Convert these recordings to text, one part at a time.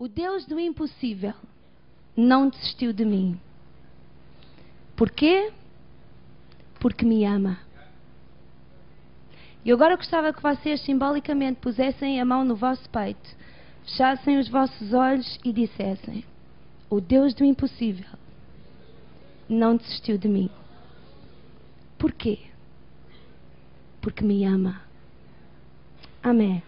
O Deus do impossível não desistiu de mim. Porquê? Porque me ama. E agora gostava que vocês simbolicamente pusessem a mão no vosso peito, fechassem os vossos olhos e dissessem: O Deus do impossível não desistiu de mim. Porquê? Porque me ama. Amém.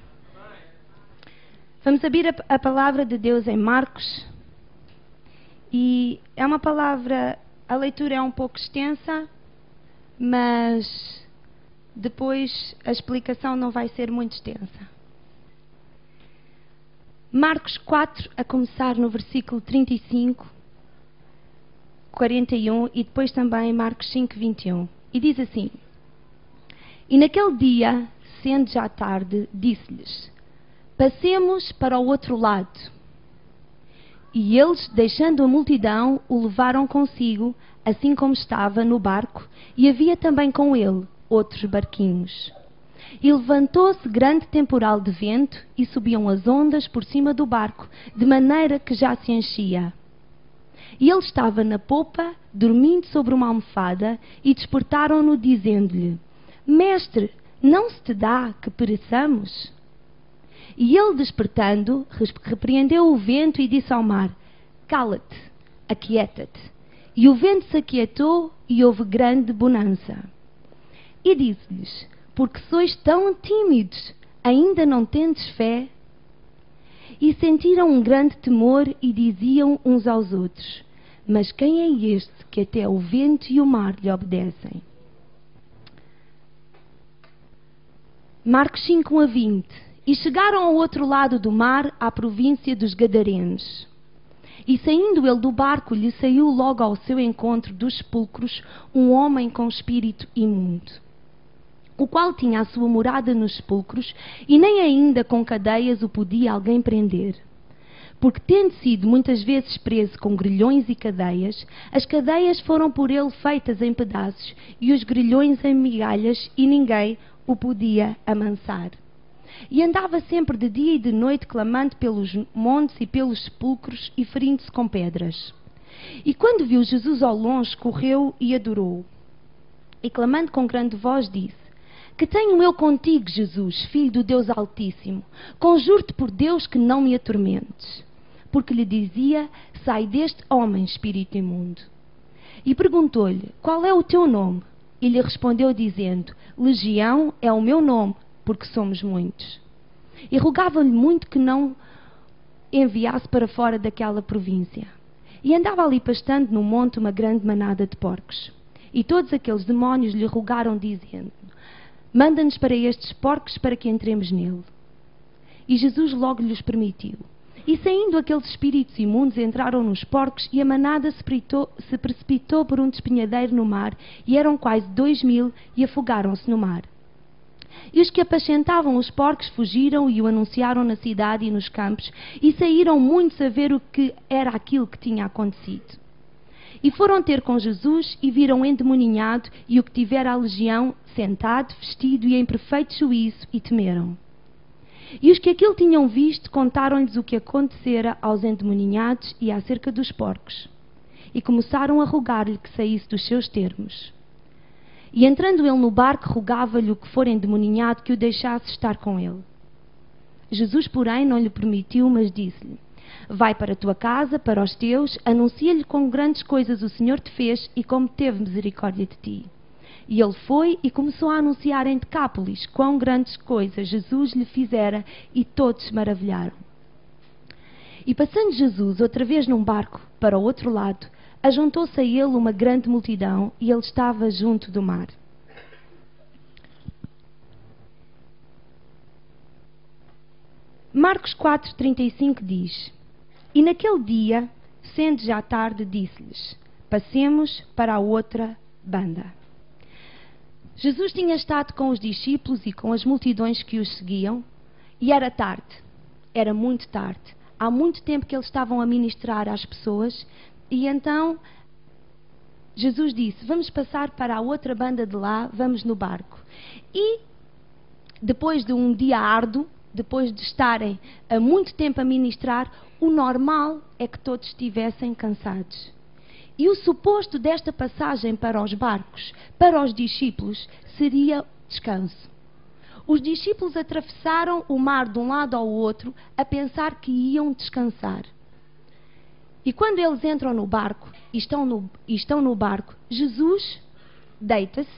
Vamos abrir a, a palavra de Deus em Marcos. E é uma palavra, a leitura é um pouco extensa, mas depois a explicação não vai ser muito extensa. Marcos 4, a começar no versículo 35, 41 e depois também Marcos 5, 21. E diz assim: E naquele dia, sendo já tarde, disse-lhes: Passemos para o outro lado. E eles, deixando a multidão, o levaram consigo, assim como estava no barco, e havia também com ele outros barquinhos. E levantou-se grande temporal de vento, e subiam as ondas por cima do barco, de maneira que já se enchia. E ele estava na popa, dormindo sobre uma almofada, e despertaram-no, dizendo-lhe: Mestre, não se te dá que pereçamos? E ele, despertando, repreendeu o vento e disse ao mar: Cala-te, aquieta-te. E o vento se aquietou e houve grande bonança. E disse-lhes: Porque sois tão tímidos, ainda não tendes fé? E sentiram um grande temor e diziam uns aos outros: Mas quem é este que até o vento e o mar lhe obedecem? Marcos 5 a 20 e chegaram ao outro lado do mar, à província dos Gadarenos. E saindo ele do barco, lhe saiu logo ao seu encontro dos sepulcros um homem com espírito imundo, o qual tinha a sua morada nos sepulcros, e nem ainda com cadeias o podia alguém prender. Porque, tendo sido muitas vezes preso com grilhões e cadeias, as cadeias foram por ele feitas em pedaços e os grilhões em migalhas, e ninguém o podia amansar. E andava sempre de dia e de noite clamando pelos montes e pelos sepulcros e ferindo-se com pedras. E quando viu Jesus ao longe, correu e adorou. E clamando com grande voz, disse: Que tenho eu contigo, Jesus, filho do Deus Altíssimo? Conjuro-te por Deus que não me atormentes. Porque lhe dizia: Sai deste homem, espírito imundo. E perguntou-lhe: Qual é o teu nome? E lhe respondeu, dizendo: Legião é o meu nome, porque somos muitos. E rogava-lhe muito que não enviasse para fora daquela província. E andava ali pastando no monte uma grande manada de porcos. E todos aqueles demónios lhe rogaram, dizendo: Manda-nos para estes porcos para que entremos nele. E Jesus logo lhes permitiu. E saindo aqueles espíritos imundos, entraram nos porcos, e a manada se, se precipitou por um despenhadeiro no mar, e eram quase dois mil, e afogaram-se no mar. E os que apacentavam os porcos fugiram e o anunciaram na cidade e nos campos, e saíram muitos a ver o que era aquilo que tinha acontecido. E foram ter com Jesus e viram endemoninhado e o que tivera a legião, sentado, vestido e em perfeito juízo, e temeram. E os que aquilo tinham visto contaram-lhes o que acontecera aos endemoninhados e acerca dos porcos. E começaram a rogar-lhe que saísse dos seus termos. E entrando ele no barco, rogava-lhe o que for endemoninhado que o deixasse estar com ele. Jesus, porém, não lhe permitiu, mas disse-lhe: Vai para a tua casa, para os teus, anuncia-lhe com grandes coisas o Senhor te fez e como teve misericórdia de ti. E ele foi e começou a anunciar em Decápolis quão grandes coisas Jesus lhe fizera e todos se maravilharam. E passando Jesus outra vez num barco para o outro lado, ajuntou-se a ele uma grande multidão e ele estava junto do mar. Marcos 4,35 diz: E naquele dia, sendo já tarde, disse-lhes: Passemos para a outra banda. Jesus tinha estado com os discípulos e com as multidões que os seguiam, e era tarde, era muito tarde. Há muito tempo que eles estavam a ministrar às pessoas, e então Jesus disse: Vamos passar para a outra banda de lá, vamos no barco. E depois de um dia árduo, depois de estarem há muito tempo a ministrar, o normal é que todos estivessem cansados. E o suposto desta passagem para os barcos, para os discípulos, seria descanso. Os discípulos atravessaram o mar de um lado ao outro a pensar que iam descansar. E quando eles entram no barco e estão no, e estão no barco, Jesus deita-se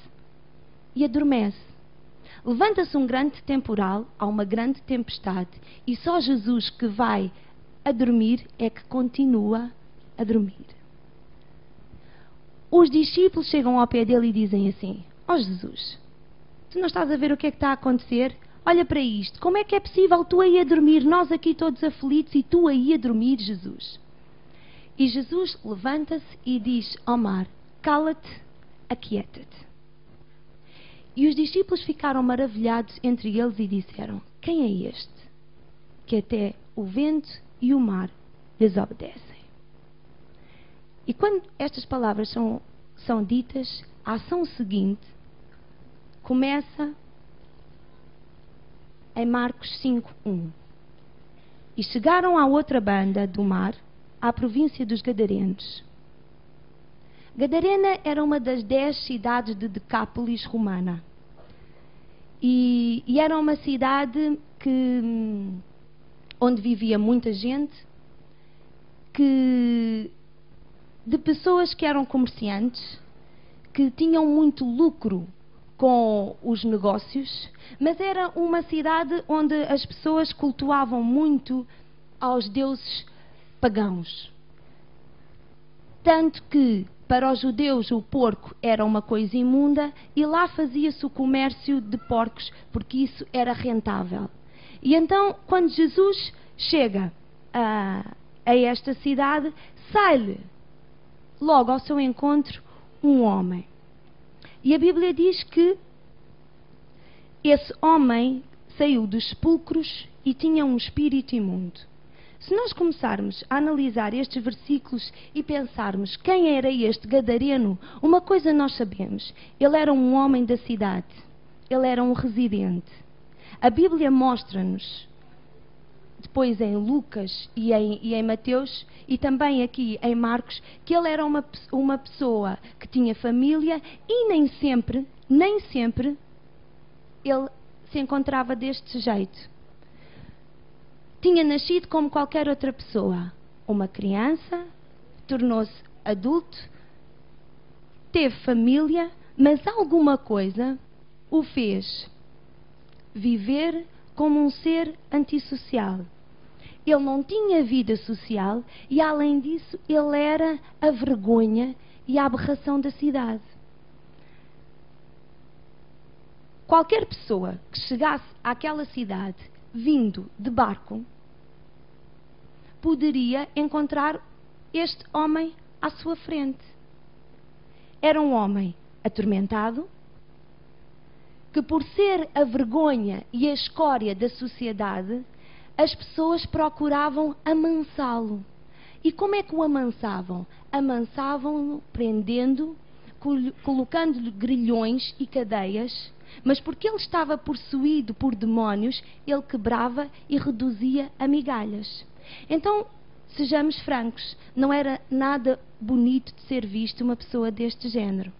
e adormece. Levanta-se um grande temporal, há uma grande tempestade, e só Jesus que vai a dormir é que continua a dormir. Os discípulos chegam ao pé dele e dizem assim: Ó oh Jesus, tu não estás a ver o que é que está a acontecer? Olha para isto, como é que é possível tu aí a dormir, nós aqui todos aflitos e tu aí a dormir, Jesus? E Jesus levanta-se e diz ao mar: Cala-te, aquieta-te. E os discípulos ficaram maravilhados entre eles e disseram: Quem é este? Que até o vento e o mar lhes obedecem. E quando estas palavras são, são ditas, a ação seguinte começa em Marcos 5:1. E chegaram à outra banda do mar, à província dos Gadarenos. Gadarena era uma das dez cidades de Decápolis romana. E, e era uma cidade que, onde vivia muita gente, que, de pessoas que eram comerciantes, que tinham muito lucro com os negócios, mas era uma cidade onde as pessoas cultuavam muito aos deuses pagãos. Tanto que para os judeus o porco era uma coisa imunda e lá fazia-se o comércio de porcos porque isso era rentável. E então, quando Jesus chega a, a esta cidade, sai-lhe logo ao seu encontro um homem. E a Bíblia diz que esse homem saiu dos sepulcros e tinha um espírito imundo. Se nós começarmos a analisar estes versículos e pensarmos quem era este Gadareno, uma coisa nós sabemos: ele era um homem da cidade, ele era um residente. A Bíblia mostra-nos, depois em Lucas e em, e em, Mateus, e também aqui em Marcos, que ele era uma, uma pessoa que tinha família e nem sempre, nem sempre, ele se encontrava deste jeito tinha nascido como qualquer outra pessoa. Uma criança, tornou-se adulto, teve família, mas alguma coisa o fez viver como um ser antissocial. Ele não tinha vida social e, além disso, ele era a vergonha e a aberração da cidade. Qualquer pessoa que chegasse àquela cidade vindo de barco poderia encontrar este homem à sua frente. Era um homem atormentado, que por ser a vergonha e a escória da sociedade, as pessoas procuravam amansá-lo. E como é que o amansavam? Amansavam-no prendendo, colocando-lhe grilhões e cadeias, mas porque ele estava possuído por demónios, ele quebrava e reduzia a migalhas. Então, sejamos francos, não era nada bonito de ser visto uma pessoa deste género.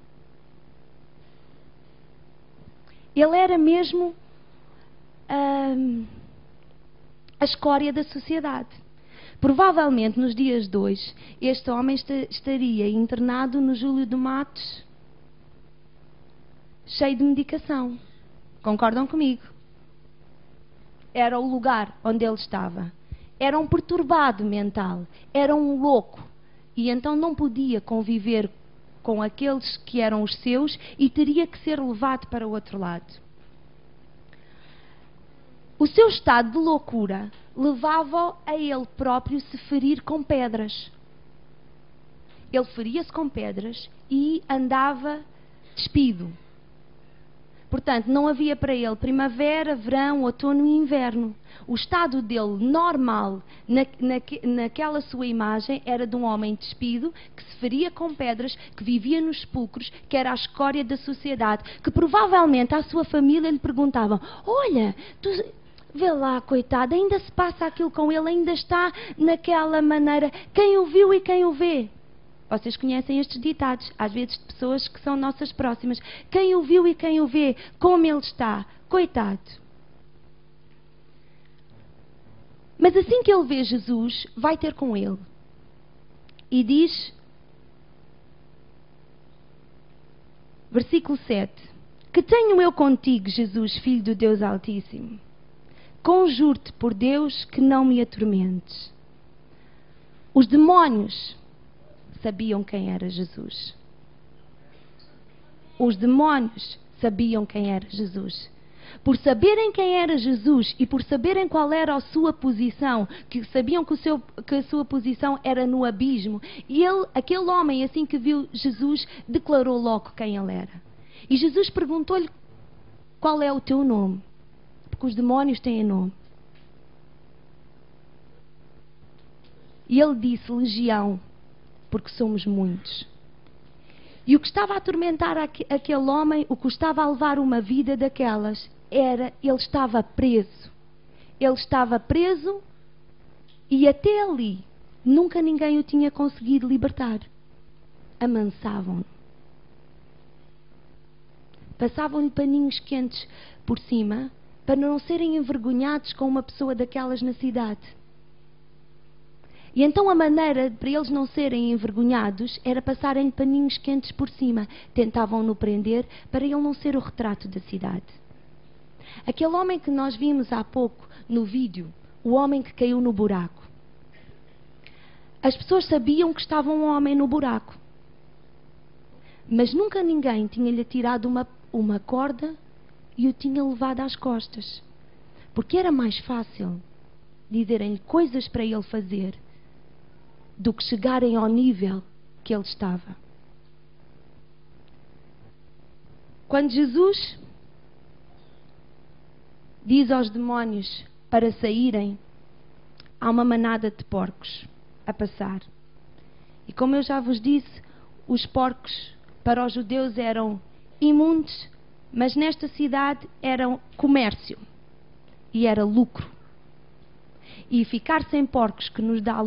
Ele era mesmo a escória da sociedade. Provavelmente nos dias de hoje, este homem estaria internado no Júlio de Matos, cheio de medicação. Concordam comigo? Era o lugar onde ele estava era um perturbado mental, era um louco. E então não podia conviver com aqueles que eram os seus e teria que ser levado para o outro lado. O seu estado de loucura levava-o a ele próprio se ferir com pedras. Ele feria-se com pedras e andava despido. Portanto, não havia para ele primavera, verão, outono e inverno. O estado dele normal, na, na, naquela sua imagem, era de um homem despido, que se feria com pedras, que vivia nos sepulcros, que era a escória da sociedade, que provavelmente à sua família lhe perguntavam: Olha, tu, Vê lá, coitado, ainda se passa aquilo com ele, ainda está naquela maneira. Quem o viu e quem o vê? Vocês conhecem estes ditados, às vezes de pessoas que são nossas próximas. Quem o viu e quem o vê, como ele está. Coitado. Mas assim que ele vê Jesus, vai ter com ele. E diz, versículo 7: Que tenho eu contigo, Jesus, filho do Deus Altíssimo? Conjuro-te por Deus que não me atormentes. Os demónios sabiam quem era Jesus. Os demónios sabiam quem era Jesus por saberem quem era Jesus e por saberem qual era a sua posição, que sabiam que, seu, que, a sua posição era no abismo, e ele, aquele homem, assim que viu Jesus, declarou logo quem ele era. E Jesus perguntou-lhe qual é o teu nome, porque os demónios têm nome. E ele disse legião, porque somos muitos. E o que estava a atormentar aquele homem, o que estava a levar uma vida daquelas, era ele estava preso. Ele estava preso e até ali nunca ninguém o tinha conseguido libertar. Amansavam-no. Passavam-lhe paninhos quentes por cima para não serem envergonhados com uma pessoa daquelas na cidade. E então a maneira para eles não serem envergonhados era passarem paninhos quentes por cima. Tentavam-no prender para ele não ser o retrato da cidade. Aquele homem que nós vimos há pouco no vídeo, o homem que caiu no buraco. As pessoas sabiam que estava um homem no buraco. Mas nunca ninguém tinha-lhe tirado uma, uma corda e o tinha levado às costas. Porque era mais fácil dizerem-lhe coisas para ele fazer do que chegarem ao nível que ele estava. Quando Jesus diz aos demónios para saírem, há uma manada de porcos a passar. E como eu já vos disse, os porcos para os judeus eram imundos, mas nesta cidade eram comércio e era lucro. E ficar sem porcos que nos dá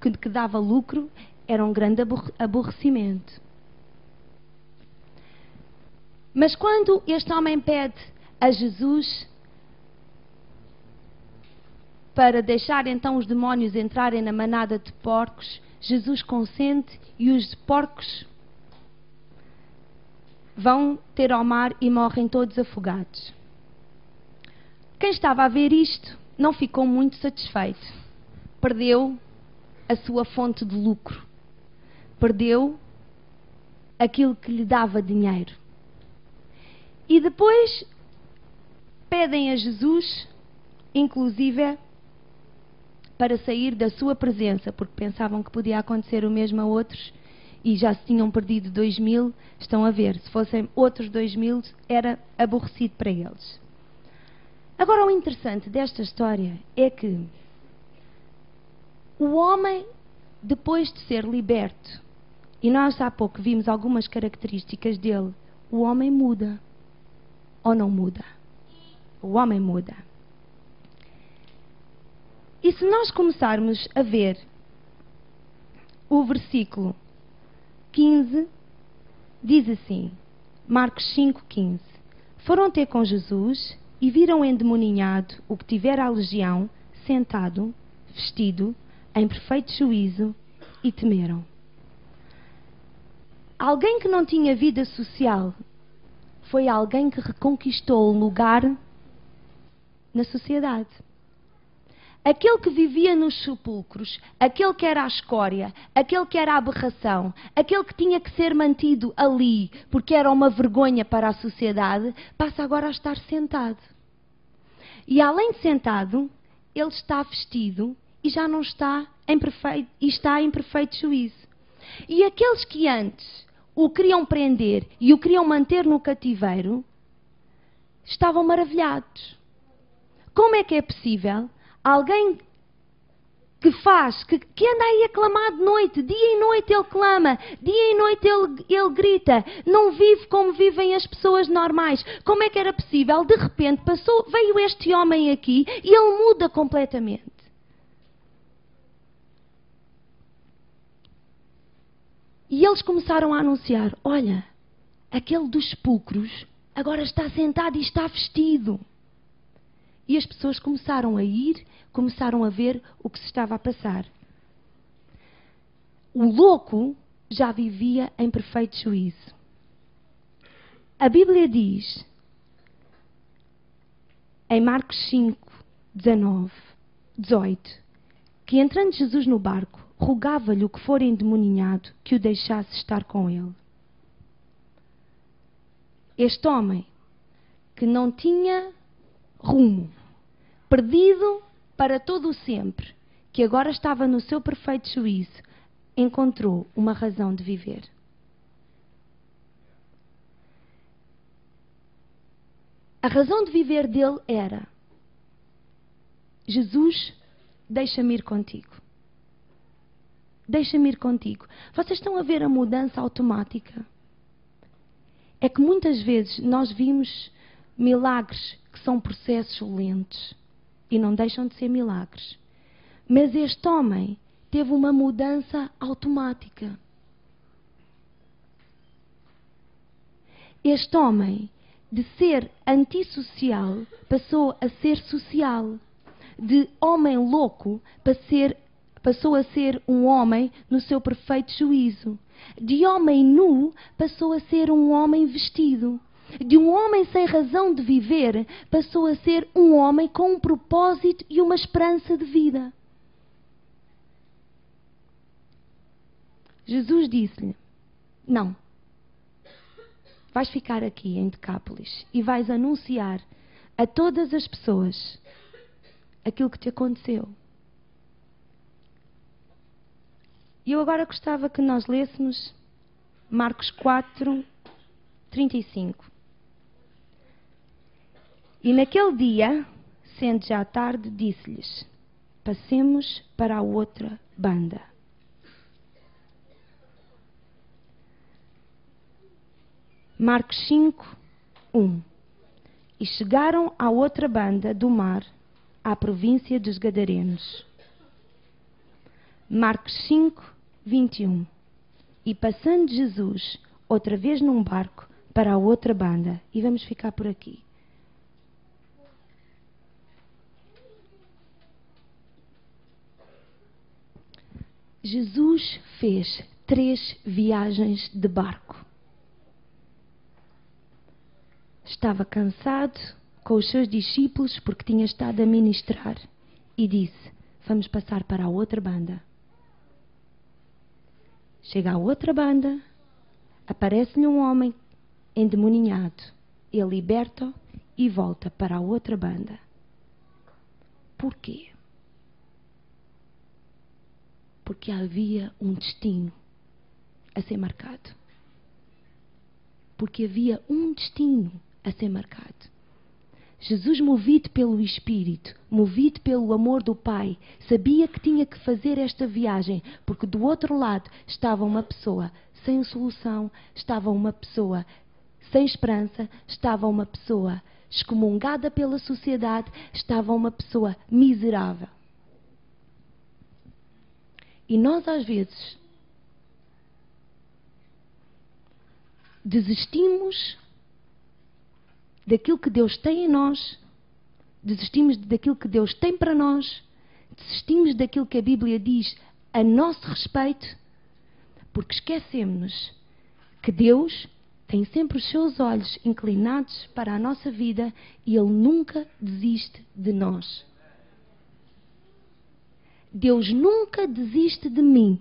que, que dava lucro era um grande aborrecimento. Mas quando este homem pede a Jesus para deixar então os demónios entrarem na manada de porcos, Jesus consente e os porcos vão ter ao mar e morrem todos afogados. Quem estava a ver isto não ficou muito satisfeito. Perdeu a sua fonte de lucro. Perdeu aquilo que lhe dava dinheiro. E depois pedem a Jesus, inclusive, para sair da sua presença, porque pensavam que podia acontecer o mesmo a outros e já se tinham perdido dois mil, estão a ver, se fossem outros dois mil, era aborrecido para eles. Agora, o interessante desta história é que o homem, depois de ser liberto, e nós há pouco vimos algumas características dele, o homem muda ou não muda? O homem muda. E se nós começarmos a ver o versículo 15, diz assim, Marcos 5,15: Foram ter com Jesus e viram endemoninhado o que tivera a legião, sentado, vestido, em perfeito juízo, e temeram. Alguém que não tinha vida social foi alguém que reconquistou o lugar na sociedade. Aquele que vivia nos sepulcros, aquele que era a escória, aquele que era a aberração, aquele que tinha que ser mantido ali porque era uma vergonha para a sociedade, passa agora a estar sentado. E além de sentado, ele está vestido já não está em perfeito, e está em perfeito juízo. E aqueles que antes o queriam prender e o queriam manter no cativeiro, estavam maravilhados. Como é que é possível alguém que faz, que, que, anda aí a clamar de noite, dia e noite ele clama, dia e noite ele, ele grita, não vive como vivem as pessoas normais. Como é que era possível? De repente passou, veio este homem aqui e ele muda completamente. E eles começaram a anunciar: olha, aquele dos sepulcros agora está sentado e está vestido. E as pessoas começaram a ir, começaram a ver o que se estava a passar. O louco já vivia em perfeito juízo. A Bíblia diz, em Marcos 5, 19, 18, que entrando Jesus no barco, rogava-lhe o que for endemoninhado que o deixasse estar com ele. Este homem, que não tinha rumo, perdido para todo o sempre, que agora estava no seu perfeito juízo, encontrou uma razão de viver. A razão de viver dele era: Jesus, deixa-me ir contigo. Deixa-me ir contigo. Vocês estão a ver a mudança automática? É que muitas vezes nós vimos milagres que são processos lentos e não deixam de ser milagres. Mas este homem teve uma mudança automática. Este homem, de ser antissocial, passou a ser social. De homem louco, passou a ser um homem no seu perfeito juízo. De homem nu, passou a ser um homem vestido de um homem sem razão de viver, passou a ser um homem com um propósito e uma esperança de vida. Jesus disse-lhe: Não. Vais ficar aqui em Decápolis e vais anunciar a todas as pessoas aquilo que te aconteceu. E eu agora gostava que nós lêssemos Marcos 4, 35. E naquele dia, sendo já tarde, disse-lhes: Passemos para a outra banda. Marcos 5, 1 E chegaram à outra banda do mar, à província dos Gadarenos. Marcos 5, 21 E passando Jesus outra vez num barco para a outra banda. E vamos ficar por aqui. Jesus fez três viagens de barco. Estava cansado com os seus discípulos porque tinha estado a ministrar e disse: Vamos passar para a outra banda. Chega a outra banda, aparece-lhe um homem endemoninhado. Ele liberta e volta para a outra banda. Porquê? porque havia um destino a ser marcado. Porque havia um destino a ser marcado. Jesus, movido pelo Espírito, movido pelo amor do Pai, sabia que tinha que fazer esta viagem, porque do outro lado estava uma pessoa sem solução, estava uma pessoa sem esperança, estava uma pessoa excomungada pela sociedade, estava uma pessoa miserável. E nós, às vezes, desistimos daquilo que Deus tem em nós, desistimos daquilo que Deus tem para nós, desistimos daquilo que a Bíblia diz a nosso respeito, porque esquecemos que Deus tem sempre os seus olhos inclinados para a nossa vida e Ele nunca desiste de nós. Deus nunca desiste de mim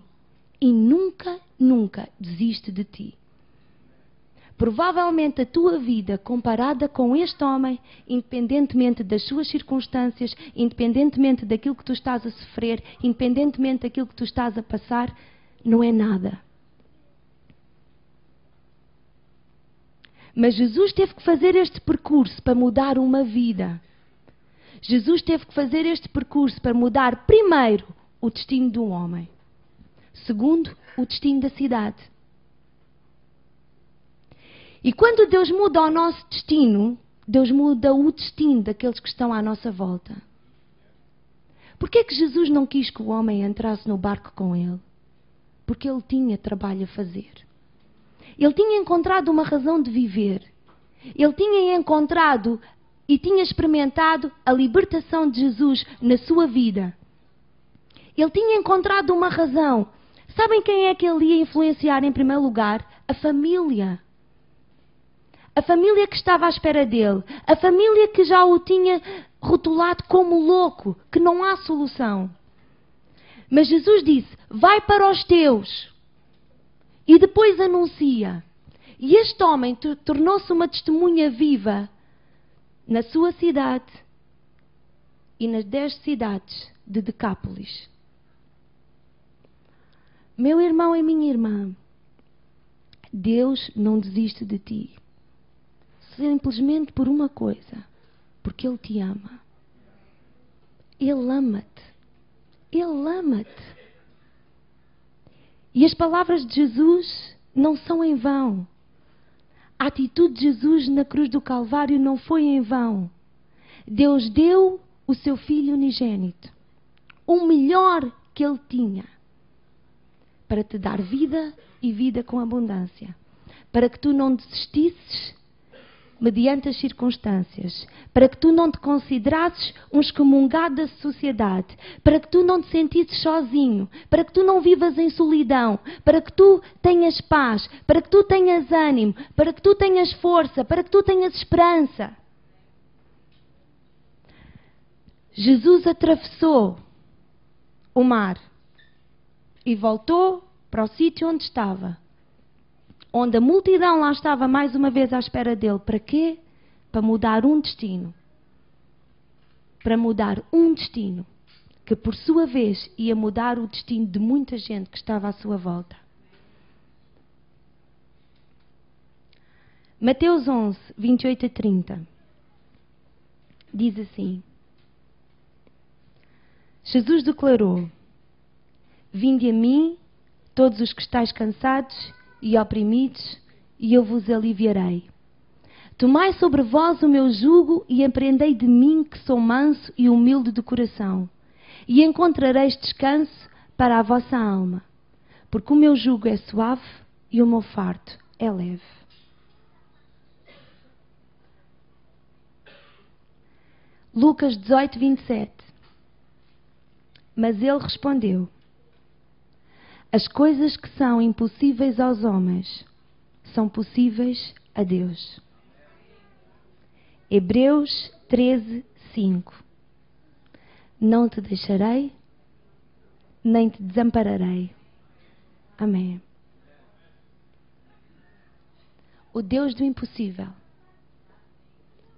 e nunca, nunca desiste de ti. Provavelmente a tua vida, comparada com este homem, independentemente das suas circunstâncias, independentemente daquilo que tu estás a sofrer, independentemente daquilo que tu estás a passar, não é nada. Mas Jesus teve que fazer este percurso para mudar uma vida. Jesus teve que fazer este percurso para mudar primeiro o destino do homem. Segundo, o destino da cidade. E quando Deus muda o nosso destino, Deus muda o destino daqueles que estão à nossa volta. Por que é que Jesus não quis que o homem entrasse no barco com ele? Porque ele tinha trabalho a fazer. Ele tinha encontrado uma razão de viver. Ele tinha encontrado e tinha experimentado a libertação de Jesus na sua vida. Ele tinha encontrado uma razão. Sabem quem é que ele ia influenciar em primeiro lugar? A família. A família que estava à espera dele. A família que já o tinha rotulado como louco, que não há solução. Mas Jesus disse: Vai para os teus. E depois anuncia. E este homem tornou-se uma testemunha viva na sua cidade e nas dez cidades de Decápolis. Meu irmão e minha irmã, Deus não desiste de ti. Simplesmente por uma coisa: porque Ele te ama. Ele ama-te. Ele ama-te. E as palavras de Jesus não são em vão. A atitude de Jesus na cruz do Calvário não foi em vão. Deus deu o seu filho unigênito, o melhor que ele tinha, para te dar vida e vida com abundância, para que tu não desistisses mediante as circunstâncias, para que tu não te considerasses um excomungado da sociedade, para que tu não te sentisses sozinho, para que tu não vivas em solidão, para que tu tenhas paz, para que tu tenhas ânimo, para que tu tenhas força, para que tu tenhas esperança. Jesus atravessou o mar e voltou para o sítio onde estava onde a multidão lá estava mais uma vez à espera dele. Para quê? Para mudar um destino. Para mudar um destino. Que por sua vez ia mudar o destino de muita gente que estava à sua volta. Mateus 11, 28 a 30. Diz assim: Jesus declarou: Vinde a mim, todos os que estáis cansados e oprimidos, e eu vos aliviarei. Tomai sobre vós o meu jugo e aprendei de mim, que sou manso e humilde de coração, e encontrareis descanso para a vossa alma, porque o meu jugo é suave e o meu farto é leve. Lucas 18, 27 Mas ele respondeu: as coisas que são impossíveis aos homens são possíveis a Deus. Hebreus 13, 5 Não te deixarei, nem te desampararei. Amém. O Deus do impossível,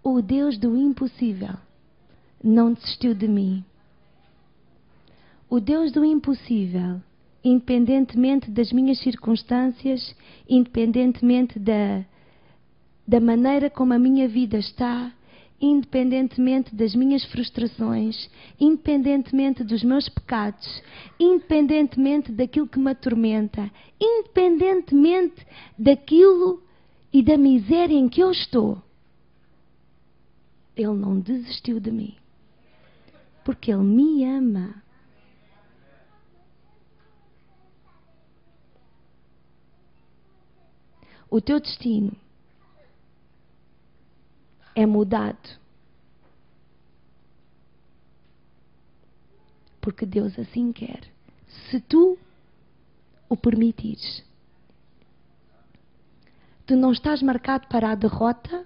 o Deus do impossível, não desistiu de mim. O Deus do impossível independentemente das minhas circunstâncias, independentemente da, da maneira como a minha vida está, independentemente das minhas frustrações, independentemente dos meus pecados, independentemente daquilo que me atormenta, independentemente daquilo e da miséria em que eu estou. Ele não desistiu de mim. Porque Ele me ama. O teu destino é mudado. Porque Deus assim quer. Se tu o permitires. Tu não estás marcado para a derrota,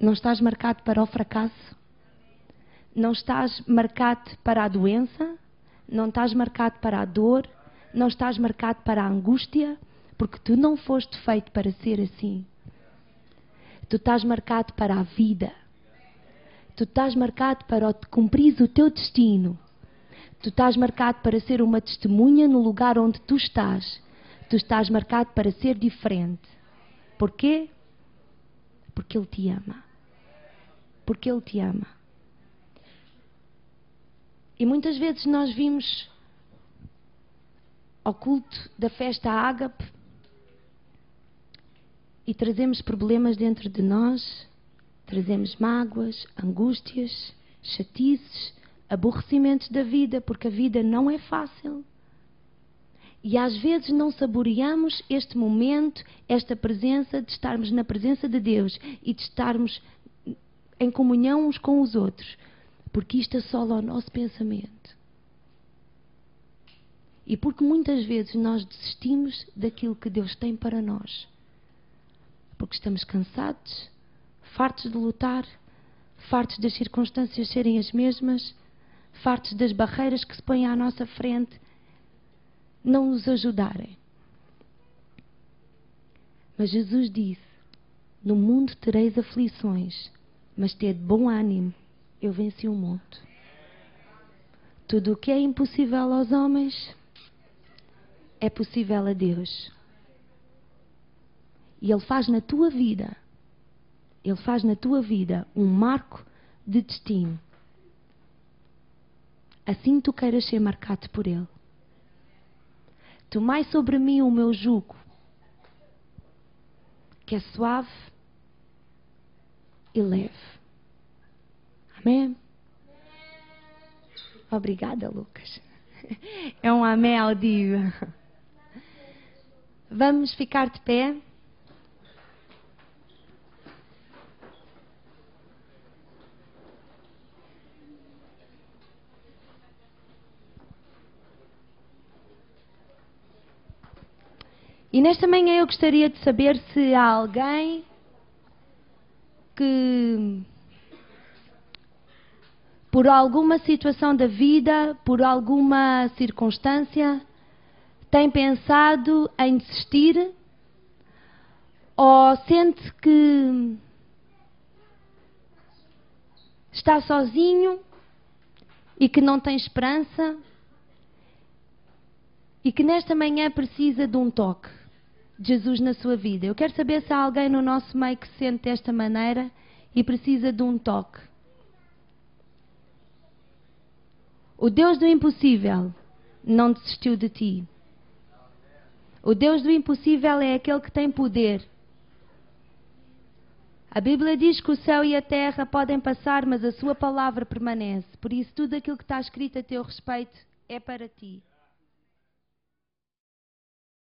não estás marcado para o fracasso, não estás marcado para a doença, não estás marcado para a dor, não estás marcado para a angústia, porque tu não foste feito para ser assim. Tu estás marcado para a vida. Tu estás marcado para cumprir o teu destino. Tu estás marcado para ser uma testemunha no lugar onde tu estás. Tu estás marcado para ser diferente. Porquê? Porque Ele te ama. Porque Ele te ama. E muitas vezes nós vimos ao culto da festa ágape e trazemos problemas dentro de nós, trazemos mágoas, angústias, chatices, aborrecimentos da vida, porque a vida não é fácil. E às vezes não saboreamos este momento, esta presença, de estarmos na presença de Deus e de estarmos em comunhão uns com os outros, porque isto assola o nosso pensamento. E porque muitas vezes nós desistimos daquilo que Deus tem para nós. Porque estamos cansados, fartos de lutar, fartos das circunstâncias serem as mesmas, fartos das barreiras que se põem à nossa frente não nos ajudarem. Mas Jesus disse: No mundo tereis aflições, mas tede bom ânimo, eu venci o mundo. Tudo o que é impossível aos homens é possível a Deus. E Ele faz na tua vida, Ele faz na tua vida um marco de destino. Assim tu queiras ser marcado por Ele. Tomai sobre mim o meu jugo, que é suave e leve. Amém? Obrigada, Lucas. É um amém audível. Vamos ficar de pé. E nesta manhã eu gostaria de saber se há alguém que, por alguma situação da vida, por alguma circunstância, tem pensado em desistir ou sente que está sozinho e que não tem esperança e que nesta manhã precisa de um toque. Jesus na sua vida. Eu quero saber se há alguém no nosso meio que se sente desta maneira e precisa de um toque. O Deus do impossível não desistiu de ti. O Deus do impossível é aquele que tem poder. A Bíblia diz que o céu e a terra podem passar, mas a sua palavra permanece. Por isso, tudo aquilo que está escrito a teu respeito é para ti.